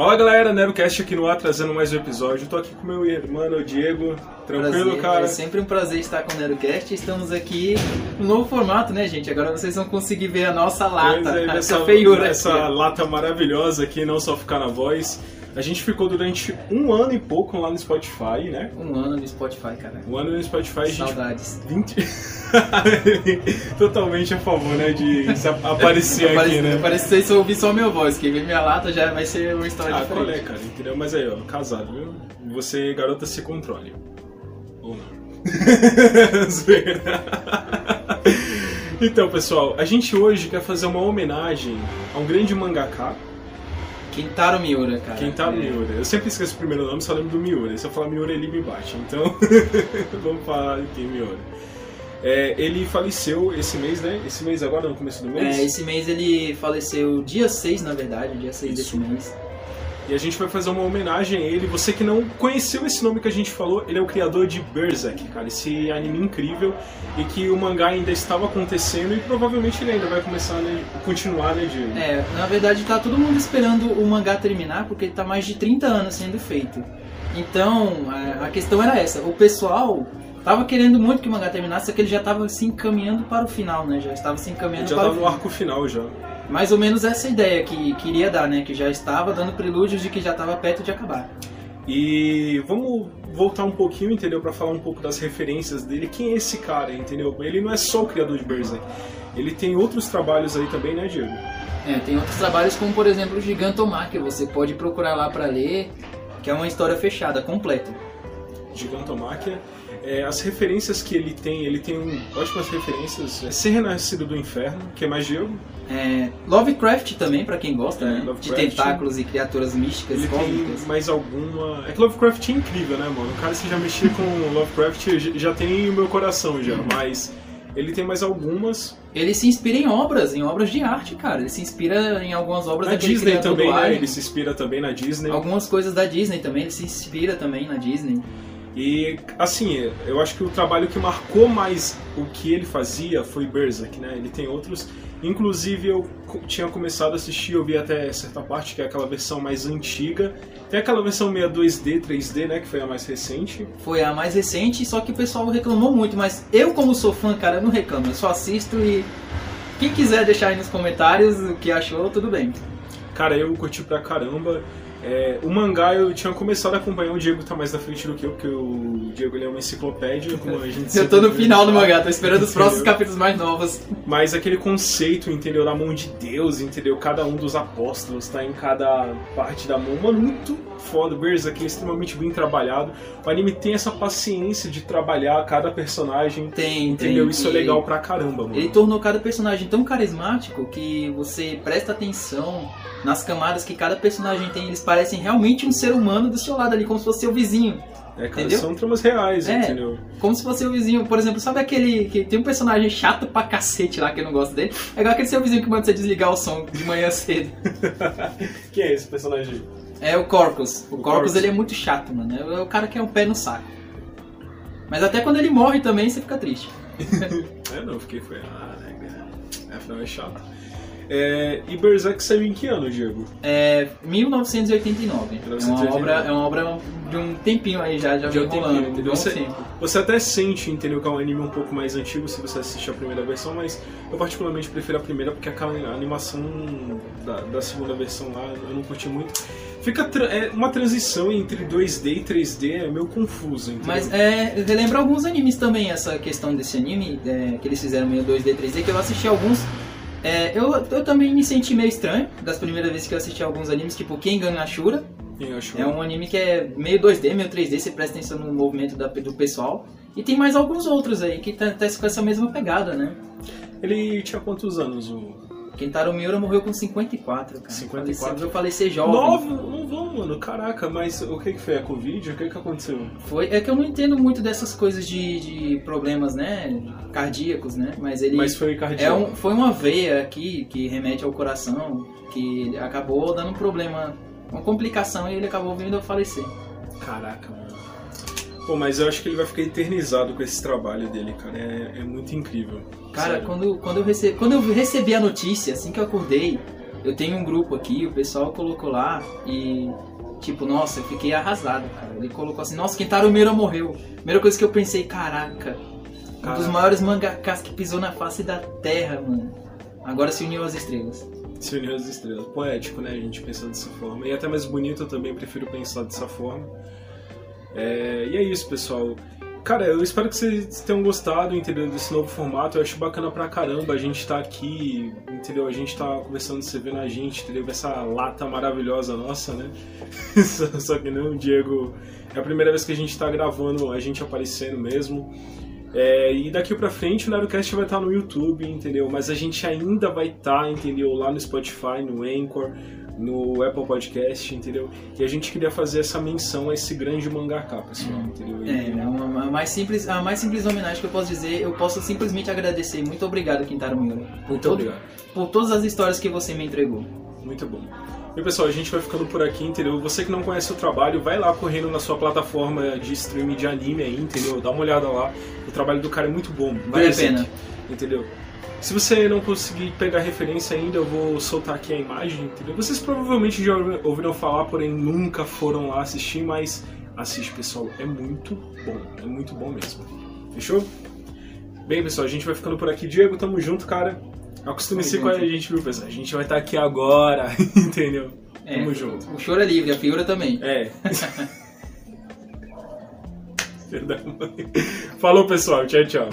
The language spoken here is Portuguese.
Fala galera, NeroCast aqui no ar trazendo mais um episódio. Tô aqui com meu irmão o Diego. Tranquilo, Prazer, cara? É sempre um prazer estar com o NeroCast. Estamos aqui no novo formato, né, gente? Agora vocês vão conseguir ver a nossa lata, é, essa essa, feiura. essa aqui. lata maravilhosa aqui, não só ficar na voz. A gente ficou durante um ano e pouco lá no Spotify, né? Um ano no Spotify, cara. Um ano no Spotify, a gente Saudades. 20... Totalmente a favor, né, de se ap- aparecer aqui, Parece, né? parece que vocês ouvir só minha voz. Quem vê minha lata já vai ser uma história Ah, qual é, diferente. cara? Entendeu? Mas aí, ó, casado, viu? Você, garota, se controle. Ou não. Então, pessoal, a gente hoje quer fazer uma homenagem a um grande mangaka, Kentaro Miura, cara. Kentaro É. Miura. Eu sempre esqueço o primeiro nome, só lembro do Miura. Se eu falar Miura, ele me bate. Então, vamos falar de quem Miura. É, ele faleceu esse mês, né? Esse mês agora, no começo do mês. É, esse mês ele faleceu dia 6, na verdade, dia 6 Isso. desse mês. E a gente vai fazer uma homenagem a ele. Você que não conheceu esse nome que a gente falou, ele é o criador de Berserk, cara. Esse anime incrível e que o mangá ainda estava acontecendo e provavelmente ele ainda vai começar, né? Continuar, né, Diego? É, na verdade tá todo mundo esperando o mangá terminar porque ele tá mais de 30 anos sendo feito. Então, a, a questão era essa. O pessoal tava querendo muito que o mangá terminasse, só que ele já tava se encaminhando para o final, né? Já estava se Ele encaminhando já para tá o no arco final já. Mais ou menos essa ideia que queria dar, né? Que já estava dando prelúdios de que já estava perto de acabar. E vamos voltar um pouquinho, entendeu? Pra falar um pouco das referências dele. Quem é esse cara, entendeu? Ele não é só o criador de Berserk. Ele tem outros trabalhos aí também, né, Diego? É, tem outros trabalhos como, por exemplo, o Gigantomar, que você pode procurar lá para ler, que é uma história fechada, completa. Gigantomáquia. É, as referências que ele tem, ele tem ótimas referências. É Ser Renascido do Inferno, que é mais Diego. É, Lovecraft também, para quem gosta, né? De tentáculos e criaturas místicas Ele e tem mais alguma. É que Lovecraft é incrível, né, mano? O cara, se já mexer com Lovecraft, já tem o meu coração já, mas ele tem mais algumas. Ele se inspira em obras, em obras de arte, cara. Ele se inspira em algumas obras daquele Disney também, né? Ele se inspira também na Disney. Algumas coisas da Disney também, ele se inspira também na Disney. E, assim, eu acho que o trabalho que marcou mais o que ele fazia foi Berserk, né? Ele tem outros. Inclusive, eu tinha começado a assistir, eu vi até certa parte, que é aquela versão mais antiga. Tem aquela versão meia 2D, 3D, né? Que foi a mais recente. Foi a mais recente, só que o pessoal reclamou muito, mas eu como sou fã, cara, eu não reclamo, eu só assisto e quem quiser deixar aí nos comentários o que achou, tudo bem. Cara, eu curti pra caramba. É, o mangá eu tinha começado a acompanhar, o Diego tá mais na frente do que eu, porque o Diego ele é uma enciclopédia, como a gente Eu tô no final do mangá, tô esperando os próximos capítulos mais novos. Mas aquele conceito, entendeu? Da mão de Deus, entendeu? Cada um dos apóstolos tá em cada parte da mão. Mano, muito foda. Berserk é extremamente bem trabalhado. O anime tem essa paciência de trabalhar cada personagem, Tem, entendeu? tem. Isso é legal pra caramba, mano. Ele tornou cada personagem tão carismático que você presta atenção nas camadas que cada personagem tem. Eles parecem realmente um ser humano do seu lado ali, como se fosse seu vizinho. É, cara, entendeu? são tramas reais, É. entendeu? Como se fosse seu vizinho. Por exemplo, sabe aquele que tem um personagem chato pra cacete lá que eu não gosto dele? É igual aquele seu vizinho que manda você desligar o som de manhã cedo. Quem é esse personagem? É o Corcus. O, O Corcus. ele é muito chato, mano. É o cara que é um pé no saco. Mas até quando ele morre também você fica triste. É, não, fiquei foi. Ah, né? É, afinal é chato. É, e Berserk saiu em que ano, Diego? É 1989. É uma 1989. obra, é uma obra de um tempinho aí já, já De um vem tempinho, rolando. entendeu? de Você- tempo. Você até sente, entendeu, que é um anime um pouco mais antigo se você assistir a primeira versão, mas eu particularmente prefiro a primeira porque aquela animação da, da segunda versão lá eu não curti muito. Fica tra- é uma transição entre 2D e 3D, é meio confuso, entendeu? Mas é, relembra alguns animes também essa questão desse anime, é, que eles fizeram meio 2D, 3D, que eu assisti alguns. É, eu, eu também me senti meio estranho das primeiras vezes que eu assisti alguns animes, tipo Kengan Ashura. É um anime que é meio 2D, meio 3D, você presta atenção no movimento da- do pessoal. E tem mais alguns outros aí que tá, tá com essa mesma pegada, né? Ele tinha quantos anos? O... Kentaro Miura morreu com 54, cara. 54? Faleceu, eu falecer jovem. Novo? Não vão, mano. Caraca, mas o que que foi? A Covid? O que que aconteceu? Foi, é que eu não entendo muito dessas coisas de, de problemas, né, cardíacos, né, mas ele Mas foi é cardíaco. um, foi uma veia aqui que remete ao coração que acabou dando um problema, uma complicação e ele acabou vindo a falecer. Caraca, mano. Pô, mas eu acho que ele vai ficar eternizado com esse trabalho dele, cara. É, é muito incrível. Cara, Sério. quando, quando, eu recebi, quando eu recebi a notícia, assim que eu acordei, Eu tenho um grupo aqui, o pessoal colocou lá e. Tipo, nossa, eu fiquei arrasado, cara. Ele colocou assim, nossa, Kentaro Miura morreu. Primeira coisa que eu pensei, caraca, um dos Caraca. maiores mangakas que pisou na face da terra, mano. Agora se uniu às estrelas. Se uniu às estrelas. Poético, né? A gente pensando dessa forma. E até mais bonito, eu também prefiro pensar dessa forma. É, E é isso, pessoal. Cara, eu espero que vocês tenham gostado, entendeu? Desse novo formato. Eu acho bacana pra caramba a gente tá aqui, entendeu? A gente tá conversando, você vendo a gente, entendeu? Essa lata maravilhosa nossa, né? Só só que não, Diego. É a primeira vez que a gente tá gravando, a gente aparecendo mesmo. É, e daqui pra frente o Nerdcast vai estar no YouTube, entendeu? Mas a gente ainda vai estar, entendeu? Lá no Spotify, no Anchor, no Apple Podcast, entendeu? E a gente queria fazer essa menção a esse grande mangaká, pessoal, entendeu? E- É, a, uma- a mais simples, a mais simples homenagem que eu posso dizer, eu posso simplesmente agradecer. Muito obrigado, Kintaro Miura. Por, Muito todo- obrigado. por todas as histórias que você me entregou. Muito bom. E pessoal, a gente vai ficando por aqui, entendeu? Você que não conhece o trabalho, vai lá correndo na sua plataforma de streaming de anime aí, entendeu? Dá uma olhada lá. O trabalho do cara é muito bom. Vale a pena. Entendeu? Se você não conseguir pegar referência ainda, eu vou soltar aqui a imagem, entendeu? Vocês provavelmente já ouvi- ouviram falar, porém nunca foram lá assistir, mas assiste, pessoal. É muito bom. É muito bom mesmo. Fechou? Bem, pessoal, a gente vai ficando por aqui. Diego, tamo junto, cara. Acostume-se com a gente, viu, pessoal? A gente vai estar aqui agora, entendeu? É, Tamo junto. O choro é livre, a figura também. É. Da mãe. Falou, pessoal. Tchau, tchau.